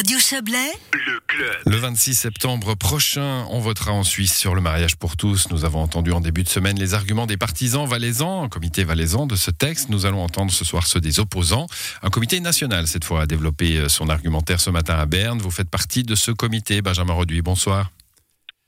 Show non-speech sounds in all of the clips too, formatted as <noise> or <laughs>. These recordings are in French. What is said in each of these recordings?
Radio Chablais, le club. Le 26 septembre prochain, on votera en Suisse sur le mariage pour tous. Nous avons entendu en début de semaine les arguments des partisans valaisans, un comité valaisan de ce texte. Nous allons entendre ce soir ceux des opposants. Un comité national, cette fois, a développé son argumentaire ce matin à Berne. Vous faites partie de ce comité. Benjamin Reduit, bonsoir.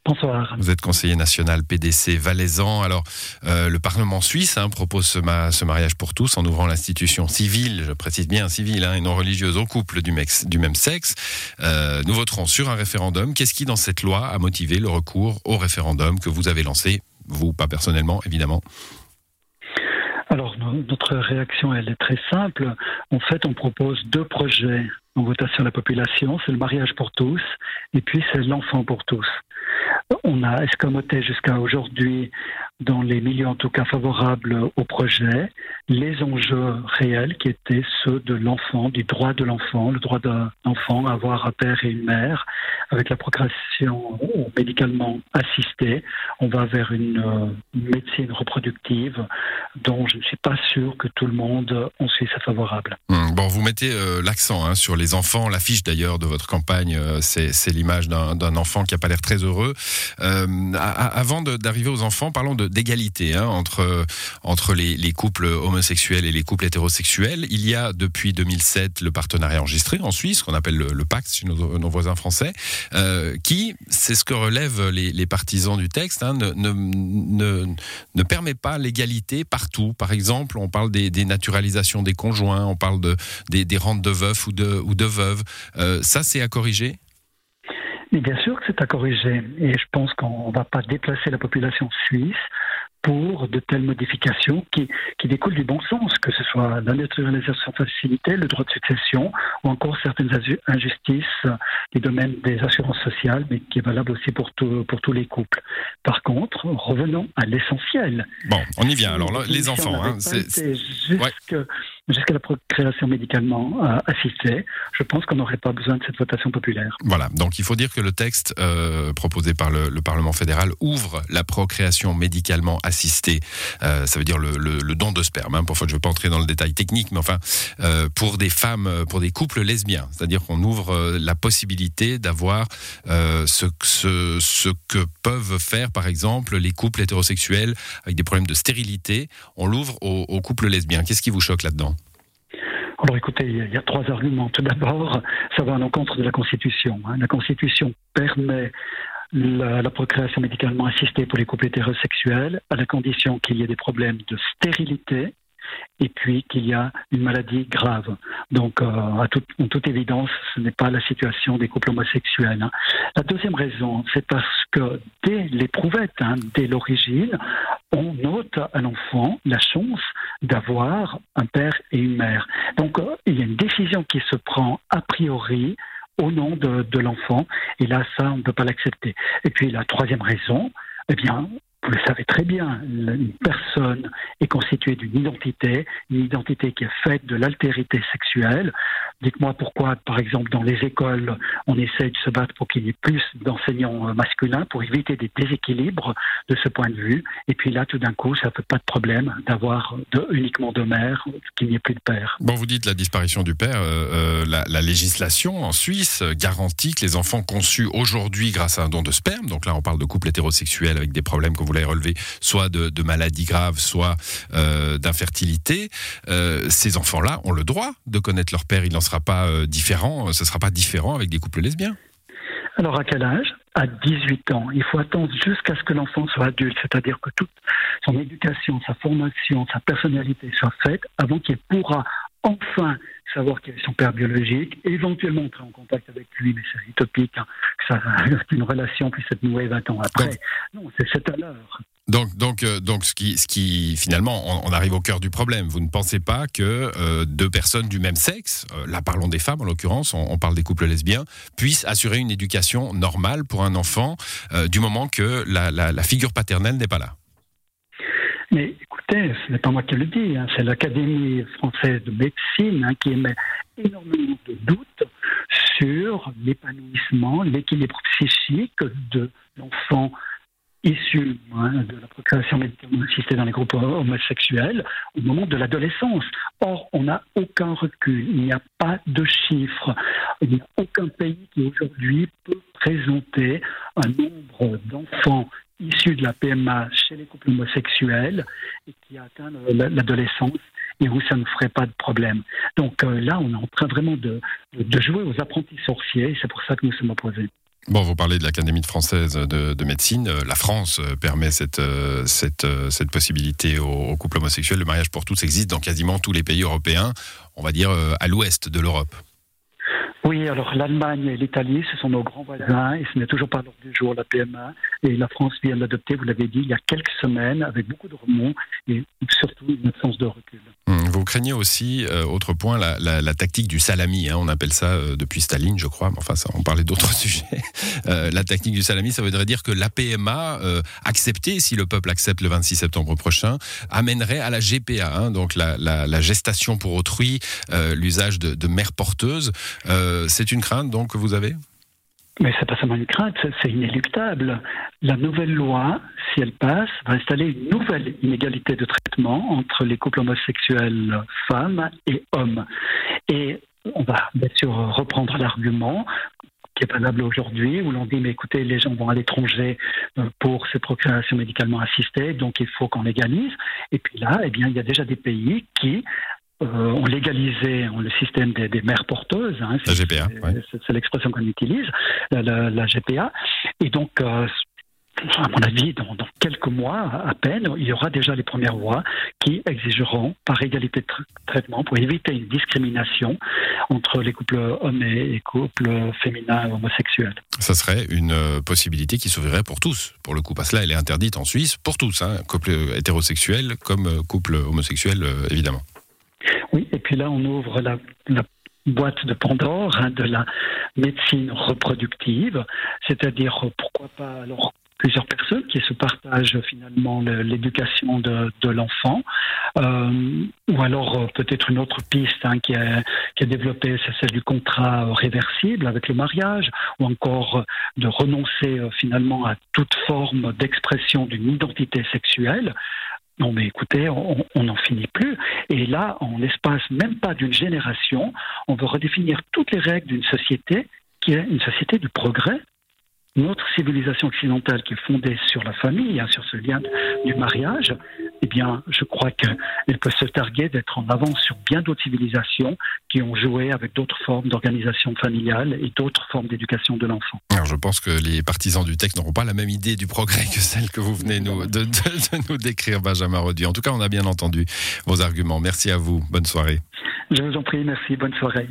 Bonsoir. Vous êtes conseiller national PDC valaisan. Alors, euh, le Parlement suisse hein, propose ce, ma ce, mariage pour tous en ouvrant l'institution civile, je précise bien civile hein, et non religieuse, aux couples du même sexe. Euh, nous voterons sur un référendum. Qu'est-ce qui, dans cette loi, a motivé le recours au référendum que vous avez lancé Vous, pas personnellement, évidemment? Alors, notre réaction, elle est très simple. En fait, on propose deux projets en votation à la population. C'est le mariage pour tous et puis c'est l'enfant pour tous. On a escamoté jusqu'à aujourd'hui, dans les milieux en tout cas favorables au projet, les enjeux réels qui étaient ceux de l'enfant, du droit de l'enfant, le droit d'un enfant à avoir un père et une mère. Avec la procréation médicalement assistée, on va vers une euh, médecine reproductive dont je ne suis pas sûr que tout le monde en Suisse est favorable. Hum, bon, vous mettez euh, l'accent hein, sur les enfants. L'affiche d'ailleurs de votre campagne, euh, c'est l'image d'un enfant qui n'a pas l'air très heureux. Euh, avant d'arriver aux enfants, parlons d'égalité hein, entre, entre les, les, couples homosexuels et les couples hétérosexuels. Il y a depuis 2007 le partenariat enregistré en Suisse, qu'on appelle le, pacte chez nos, voisins français, euh, qui, c'est ce que relèvent les, partisans du texte, hein, ne, ne, ne, permet pas l'égalité partout. Par exemple, on parle des, naturalisations des conjoints, on parle de, des, des rentes de veufs ou de, ou de veuves. Euh, ça, c'est à corriger mais bien sûr que c'est à corriger. Et je pense qu'on ne va pas déplacer la population suisse pour de telles modifications qui, qui découlent du bon sens, que ce soit la naturalisation facilitée, le droit de succession, ou encore certaines injustices du domaine des assurances sociales, mais qui est valable aussi pour, tout, pour tous les couples. Par contre, revenons à l'essentiel. Bon, on y vient. Alors, là, les enfants, hein, c'est jusque, ouais jusqu'à la procréation médicalement euh, assistée, je pense qu'on n'aurait pas besoin de cette votation populaire. Voilà, donc il faut dire que le texte euh, proposé par le, le, Parlement fédéral ouvre la procréation médicalement assistée, euh, ça veut dire le, don de sperme, hein, je ne veux pas entrer dans le détail technique, mais enfin, pour des femmes, pour des couples lesbiens, c'est-à-dire qu'on ouvre la possibilité d'avoir ce, que peuvent faire, par exemple, les couples hétérosexuels avec des problèmes de stérilité, on l'ouvre aux couples lesbiens. Qu'est-ce qui vous choque là-dedans? Alors écoutez, il y, a trois arguments. Tout d'abord, ça va à l'encontre de la Constitution. Hein. La Constitution permet la, la, procréation médicalement assistée pour les couples hétérosexuels à la condition qu'il y ait des problèmes de stérilité et puis qu'il y a une maladie grave. Donc, euh, à en toute évidence, ce n'est pas la situation des couples homosexuels. Hein. La deuxième raison, c'est parce que dès l'éprouvette, hein, dès l'origine, on note à l'enfant la chance d'avoir un père et une mère. Donc, euh, il y a une décision qui se prend a priori au nom de, de l'enfant, et là, ça, on ne peut pas l'accepter. Et puis, la troisième raison, eh bien, vous le savez très bien, une personne est constituée d'une identité, une identité qui est faite de l'altérité sexuelle. Dites-moi pourquoi, par exemple, dans les écoles, on essaie de se battre pour qu'il y ait plus d'enseignants masculins, pour éviter des déséquilibres de ce point de vue. Et puis là, tout d'un coup, ça ne fait pas de problème d'avoir uniquement deux mères, qu'il n'y ait plus de père. Bon, vous dites la disparition du père. Euh, la, la, législation en Suisse garantit que les enfants conçus aujourd'hui grâce à un don de sperme, donc là on parle de couples hétérosexuels avec des problèmes que vous l'avez relevé, soit de, de, maladies graves, soit euh, d'infertilité, euh, ces enfants-là ont le droit de connaître leur père. Pas euh, différent, ce ne sera pas différent avec des couples lesbiens. Alors à quel âge? À 18 ans. Il faut attendre jusqu'à ce que l'enfant soit adulte, c'est-à-dire que toute son éducation, sa formation, sa personnalité soit faite avant qu'il pourra enfin savoir quel est son père biologique, éventuellement entrer en contact avec lui, mais c'est utopique hein, ça, une relation puisse être nouée 20 ans après. Non, c'est cet à l'heure. Donc, donc, euh, donc, ce qui, ce qui finalement, on, on, arrive au cœur du problème. Vous ne pensez pas que euh, deux personnes du même sexe, euh, là parlons des femmes en l'occurrence, on, on, parle des couples lesbiens, puissent assurer une éducation normale pour un enfant du moment que la, la, la figure paternelle n'est pas là? Mais ce n'est pas moi qui le dis, hein, c'est l'Académie française de médecine hein, qui émet énormément de doutes sur l'épanouissement, l'équilibre psychique de l'enfant issus hein, de la procréation médicalement assistée dans les groupes homosexuels au moment de l'adolescence. Or, on n'a aucun recul, il n'y a pas de chiffres, il n'y a aucun pays qui aujourd'hui peut présenter un nombre d'enfants issus de la PMA chez les couples homosexuels et qui atteint l'adolescence et où ça ne ferait pas de problème. Donc euh, là, on est en train vraiment de, jouer aux apprentis sorciers et c'est pour ça que nous sommes opposés. Bon, vous parlez de l'Académie française de, médecine. Euh, la France euh, permet cette, cette possibilité aux, couples homosexuels. Le mariage pour tous existe dans quasiment tous les pays européens, on va dire à l'ouest de l'Europe. Oui, alors l'Allemagne et l'Italie, ce sont nos grands voisins et ce n'est toujours pas l'ordre du jour, la PMA. Et la France vient d'adopter, vous l'avez dit, il y a quelques semaines, avec beaucoup de remous et surtout une absence de recul. Hum, vous craignez aussi, euh, autre point, la, tactique du salami. Hein, on appelle ça euh, depuis Staline, je crois. Enfin, ça, on parlait d'autres <laughs> sujets. Euh, la tactique du salami, ça voudrait dire que la PMA, acceptée, si le peuple accepte le 26 septembre prochain, amènerait à la GPA, hein, donc la, gestation pour autrui, l'usage de, de mères porteuses. C'est une crainte donc que vous avez? Mais c'est pas seulement une crainte, c'est inéluctable. La nouvelle loi, si elle passe, va installer une nouvelle inégalité de traitement entre les couples homosexuels femmes et hommes. Et on va bien sûr reprendre l'argument qui est valable aujourd'hui, où l'on dit, mais écoutez, les gens vont à l'étranger euh, pour ces procréations médicalement assistées, donc il faut qu'on légalise. Et puis là, eh bien, il y a déjà des pays qui euh, ont légalisé le système des, mères porteuses. Hein, la GPA. C'est l'expression qu'on utilise, la, GPA. Et donc, euh, à mon avis, dans, quelques mois à peine, il y aura déjà les premières lois qui exigeront, par égalité de traitement, pour éviter une discrimination entre les couples hommes et les couples féminins homosexuels. Ça serait une euh, possibilité qui s'ouvrirait pour tous, pour le coup, parce que là, elle est interdite en Suisse pour tous, hein, couple hétérosexuel comme couple homosexuel, évidemment. Et là, on ouvre la, boîte de Pandore hein, de la médecine reproductive, c'est-à-dire pourquoi pas plusieurs personnes qui se partagent finalement l'éducation de, l'enfant, euh, ou alors euh, peut-être une autre piste hein, qui, est, développée, c'est celle du contrat réversible avec le mariage, ou encore de renoncer euh, finalement à toute forme d'expression d'une identité sexuelle. Non, mais écoutez, on n'en finit plus. Et là, en l'espace même pas d'une génération, on veut redéfinir toutes les règles d'une société qui est une société du progrès, notre civilisation occidentale qui est fondée sur la famille, hein, sur ce lien du mariage, eh bien, je crois qu'elle peut se targuer d'être en avance sur bien d'autres civilisations qui ont joué avec d'autres formes d'organisation familiale et d'autres formes d'éducation de l'enfant. Alors, je pense que les partisans du texte n'auront pas la même idée du progrès que celle que vous venez nous, de, nous décrire, Benjamin Rodi. En tout cas, on a bien entendu vos arguments. Merci à vous. Bonne soirée. Je vous en prie. Merci. Bonne soirée.